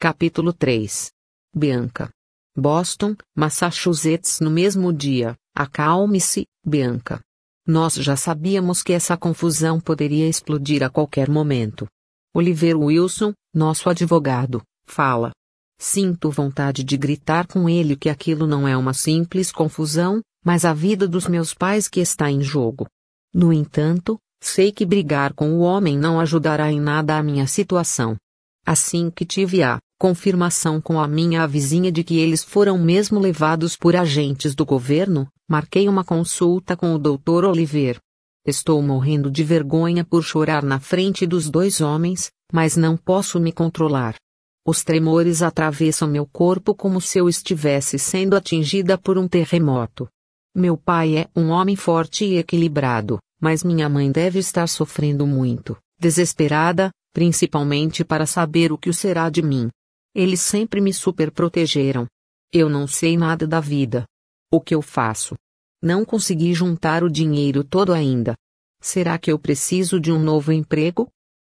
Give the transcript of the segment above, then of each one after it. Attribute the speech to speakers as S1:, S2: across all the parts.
S1: Capítulo 3 Bianca. Boston, Massachusetts no mesmo dia. Acalme-se, Bianca. Nós já sabíamos que essa confusão poderia explodir a qualquer momento. Oliver Wilson, nosso advogado, fala. Sinto vontade de gritar com ele que aquilo não é uma simples confusão, mas a vida dos meus pais que está em jogo. No entanto, sei que brigar com o homem não ajudará em nada a minha situação. Assim que tive a confirmação com a minha vizinha de que eles foram mesmo levados por agentes do governo, marquei uma consulta com o Dr. Oliver. Estou morrendo de vergonha por chorar na frente dos dois homens, mas não posso me controlar. Os tremores atravessam meu corpo como se eu estivesse sendo atingida por um terremoto. Meu pai é um homem forte e equilibrado, mas minha mãe deve estar sofrendo muito, desesperada, principalmente para saber o que será de mim. Eles sempre me superprotegeram. Eu não sei nada da vida. O que eu faço? Não consegui juntar o dinheiro todo ainda. Será que eu preciso de um novo emprego?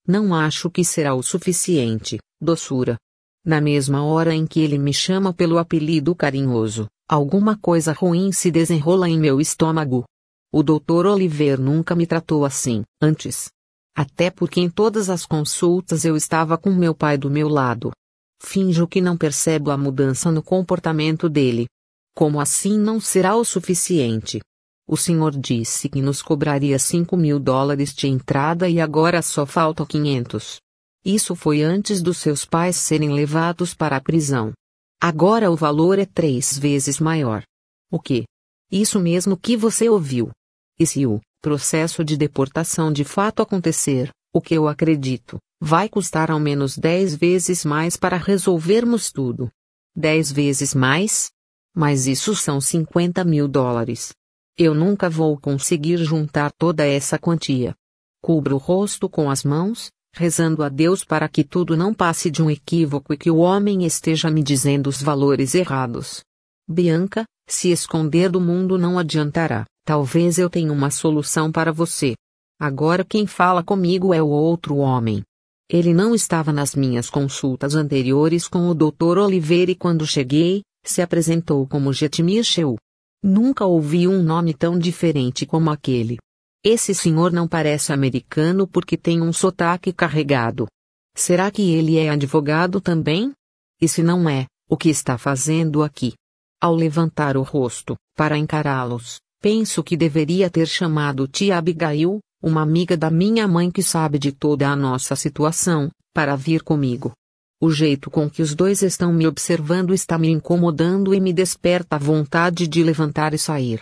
S1: Não acho que será o suficiente, doçura. Na mesma hora em que ele me chama pelo apelido carinhoso, alguma coisa ruim se desenrola em meu estômago. O Dr. Oliver nunca me tratou assim, antes. Até porque em todas as consultas eu estava com meu pai do meu lado. Finjo que não percebo a mudança no comportamento dele. Como assim não será o suficiente? O senhor disse que nos cobraria 5 mil dólares de entrada e agora só faltam 500. Isso foi antes dos seus pais serem levados para a prisão. Agora o valor é três vezes maior. O que? Isso mesmo que você ouviu. E se o processo de deportação de fato acontecer, o que eu acredito, vai custar ao menos 10 vezes mais para resolvermos tudo. 10 vezes mais? Mas isso são 50 mil dólares. Eu nunca vou conseguir juntar toda essa quantia. Cubro o rosto com as mãos, rezando a Deus para que tudo não passe de um equívoco e que o homem esteja me dizendo os valores errados. Bianca, se esconder do mundo não adiantará. Talvez eu tenha uma solução para você. Agora quem fala comigo é o outro homem. Ele não estava nas minhas consultas anteriores com o Dr. Oliveira e quando cheguei, se apresentou como Jetmir Sheu. Nunca ouvi um nome tão diferente como aquele. Esse senhor não parece americano porque tem um sotaque carregado. Será que ele é advogado também? E se não é, o que está fazendo aqui? Ao levantar o rosto, para encará-los, Penso que deveria ter chamado tia Abigail, uma amiga da minha mãe que sabe de toda a nossa situação, para vir comigo. O jeito com que os dois estão me observando está me incomodando e me desperta a vontade de levantar e sair.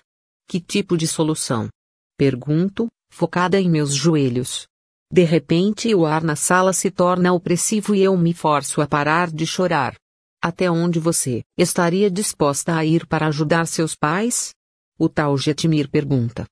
S1: Que tipo de solução? Pergunto, focada em meus joelhos. De repente o ar na sala se torna opressivo e eu me forço a parar de chorar. Até onde você estaria disposta a ir para ajudar seus pais? O tal Jetmir pergunta.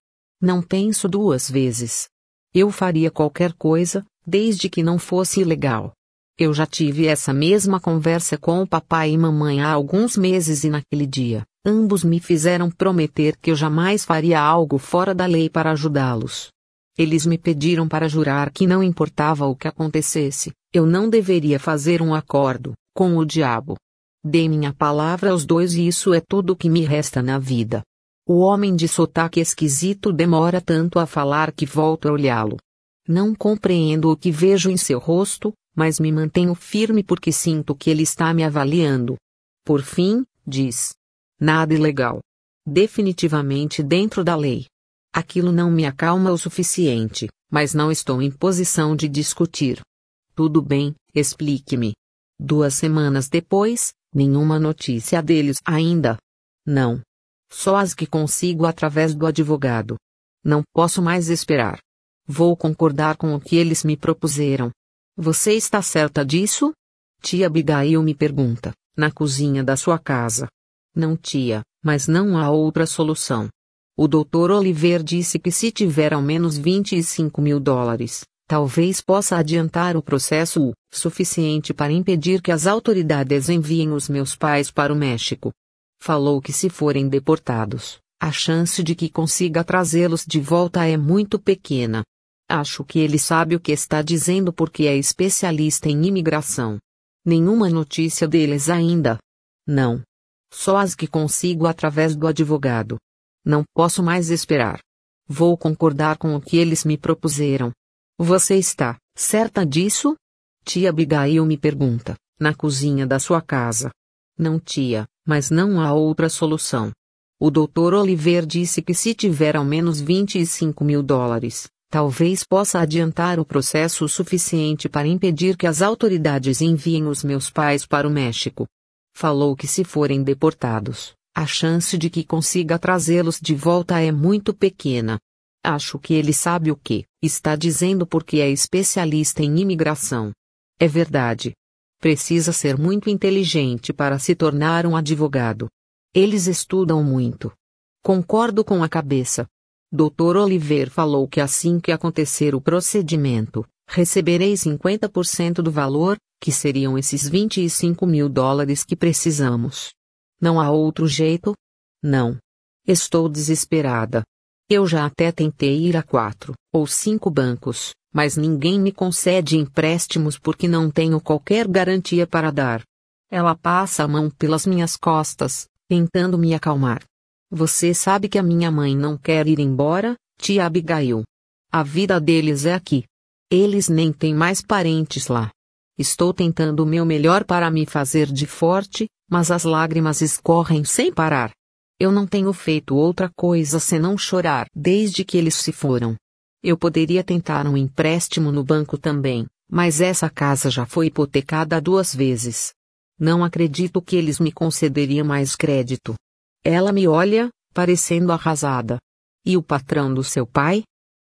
S1: Não penso duas vezes. Eu faria qualquer coisa, desde que não fosse ilegal. Eu já tive essa mesma conversa com o papai e mamãe há alguns meses e naquele dia, ambos me fizeram prometer que eu jamais faria algo fora da lei para ajudá-los. Eles me pediram para jurar que não importava o que acontecesse, eu não deveria fazer um acordo com o diabo. Dei minha palavra aos dois e isso é tudo o que me resta na vida. O homem de sotaque esquisito demora tanto a falar que volto a olhá-lo. Não compreendo o que vejo em seu rosto, mas me mantenho firme porque sinto que ele está me avaliando. Por fim, diz: Nada ilegal. Definitivamente dentro da lei. Aquilo não me acalma o suficiente, mas não estou em posição de discutir. Tudo bem, explique-me. Duas semanas depois, nenhuma notícia deles ainda. Não, só as que consigo através do advogado. Não posso mais esperar. Vou concordar com o que eles me propuseram. Você está certa disso? Tia Abigail me pergunta, na cozinha da sua casa. Não, tia, mas não há outra solução. O Dr. Oliver disse que se tiver ao menos 25 mil dólares, talvez possa adiantar o processo o suficiente para impedir que as autoridades enviem os meus pais para o México. Falou que se forem deportados, a chance de que consiga trazê-los de volta é muito pequena. Acho que ele sabe o que está dizendo porque é especialista em imigração. Nenhuma notícia deles ainda. Não. Só as que consigo através do advogado. Não posso mais esperar. Vou concordar com o que eles me propuseram. Você está certa disso? Tia Abigail me pergunta, na cozinha da sua casa. Não, tia, mas não há outra solução. O Dr. Oliver disse que se tiver ao menos 25 mil dólares, talvez possa adiantar o processo suficiente para impedir que as autoridades enviem os meus pais para o México. Falou que se forem deportados, a chance de que consiga trazê-los de volta é muito pequena. Acho que ele sabe o que está dizendo porque é especialista em imigração. É verdade. Precisa ser muito inteligente para se tornar um advogado. Eles estudam muito. Concordo com a cabeça. Dr. Oliver falou que assim que acontecer o procedimento, receberei 50% do valor, que seriam esses 25 mil dólares que precisamos. Não há outro jeito? Não. Estou desesperada. Eu já até tentei ir a quatro ou cinco bancos, mas ninguém me concede empréstimos porque não tenho qualquer garantia para dar. Ela passa a mão pelas minhas costas, tentando me acalmar. Você sabe que a minha mãe não quer ir embora, tia Abigail. A vida deles é aqui. Eles nem têm mais parentes lá. Estou tentando o meu melhor para me fazer de forte, mas as lágrimas escorrem sem parar. Eu não tenho feito outra coisa senão chorar desde que eles se foram. Eu poderia tentar um empréstimo no banco também, mas essa casa já foi hipotecada duas vezes. Não acredito que eles me concederiam mais crédito. Ela me olha, parecendo arrasada. E o patrão do seu pai?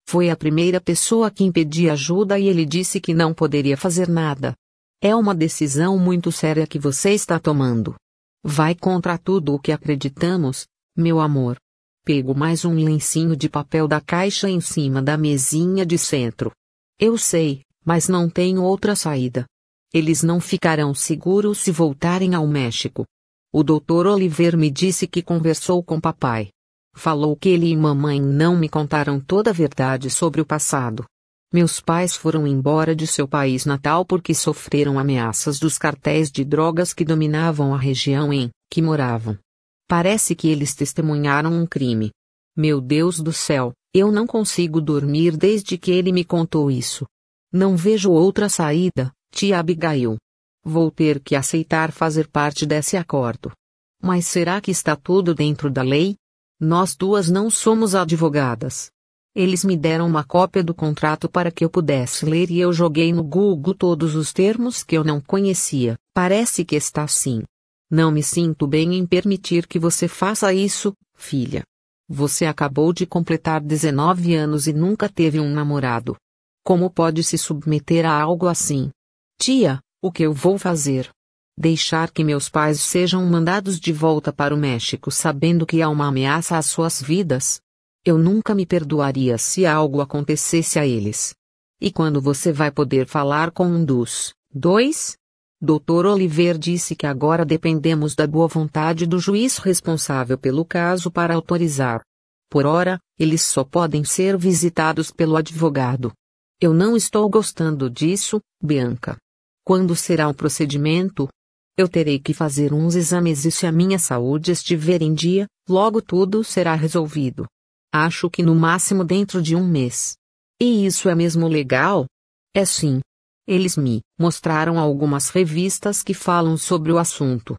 S1: Foi a primeira pessoa que impedi ajuda e ele disse que não poderia fazer nada. É uma decisão muito séria que você está tomando. Vai contra tudo o que acreditamos, meu amor. Pego mais um lencinho de papel da caixa em cima da mesinha de centro. Eu sei, mas não tenho outra saída. Eles não ficarão seguros se voltarem ao México. O Dr. Oliver me disse que conversou com papai. Falou que ele e mamãe não me contaram toda a verdade sobre o passado. Meus pais foram embora de seu país natal porque sofreram ameaças dos cartéis de drogas que dominavam a região em que moravam. Parece que eles testemunharam um crime. Meu Deus do céu, eu não consigo dormir desde que ele me contou isso. Não vejo outra saída, tia Abigail. Vou ter que aceitar fazer parte desse acordo. Mas será que está tudo dentro da lei? Nós duas não somos advogadas. Eles me deram uma cópia do contrato para que eu pudesse ler e eu joguei no Google todos os termos que eu não conhecia. Parece que está assim. Não me sinto bem em permitir que você faça isso, filha. Você acabou de completar 19 anos e nunca teve um namorado. Como pode se submeter a algo assim? Tia, o que eu vou fazer? Deixar que meus pais sejam mandados de volta para o México sabendo que há uma ameaça às suas vidas? Eu nunca me perdoaria se algo acontecesse a eles. E quando você vai poder falar com um dos dois? Dr. Oliver disse que agora dependemos da boa vontade do juiz responsável pelo caso para autorizar. Por ora, eles só podem ser visitados pelo advogado. Eu não estou gostando disso, Bianca. Quando será o procedimento? Eu terei que fazer uns exames e se a minha saúde estiver em dia, logo tudo será resolvido. Acho que no máximo dentro de um mês. E isso é mesmo legal? É sim. Eles me mostraram algumas revistas que falam sobre o assunto.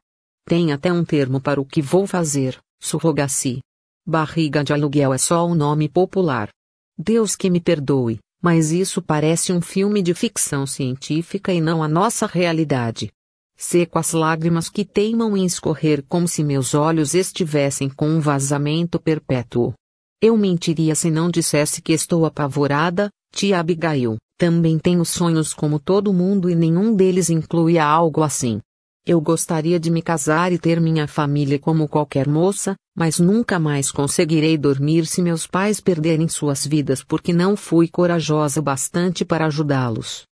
S1: Tem até um termo para o que vou fazer: surrogacy. Barriga de aluguel é só o nome popular. Deus que me perdoe, mas isso parece um filme de ficção científica e não a nossa realidade. Seco as lágrimas que teimam em escorrer como se meus olhos estivessem com um vazamento perpétuo. Eu mentiria se não dissesse que estou apavorada, tia Abigail. Também tenho sonhos como todo mundo e nenhum deles inclui algo assim. Eu gostaria de me casar e ter minha família como qualquer moça, mas nunca mais conseguirei dormir se meus pais perderem suas vidas porque não fui corajosa bastante para ajudá-los.